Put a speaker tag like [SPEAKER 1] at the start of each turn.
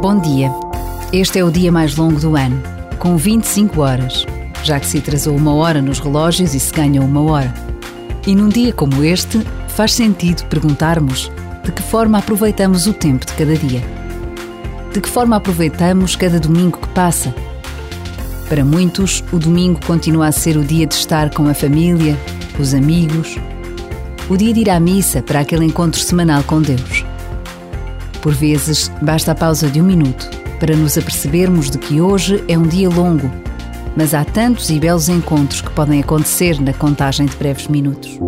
[SPEAKER 1] Bom dia. Este é o dia mais longo do ano, com 25 horas, já que se atrasou uma hora nos relógios e se ganha uma hora. E num dia como este, faz sentido perguntarmos de que forma aproveitamos o tempo de cada dia. De que forma aproveitamos cada domingo que passa? Para muitos, o domingo continua a ser o dia de estar com a família, os amigos, o dia de ir à missa para aquele encontro semanal com Deus. Por vezes, basta a pausa de um minuto para nos apercebermos de que hoje é um dia longo, mas há tantos e belos encontros que podem acontecer na contagem de breves minutos.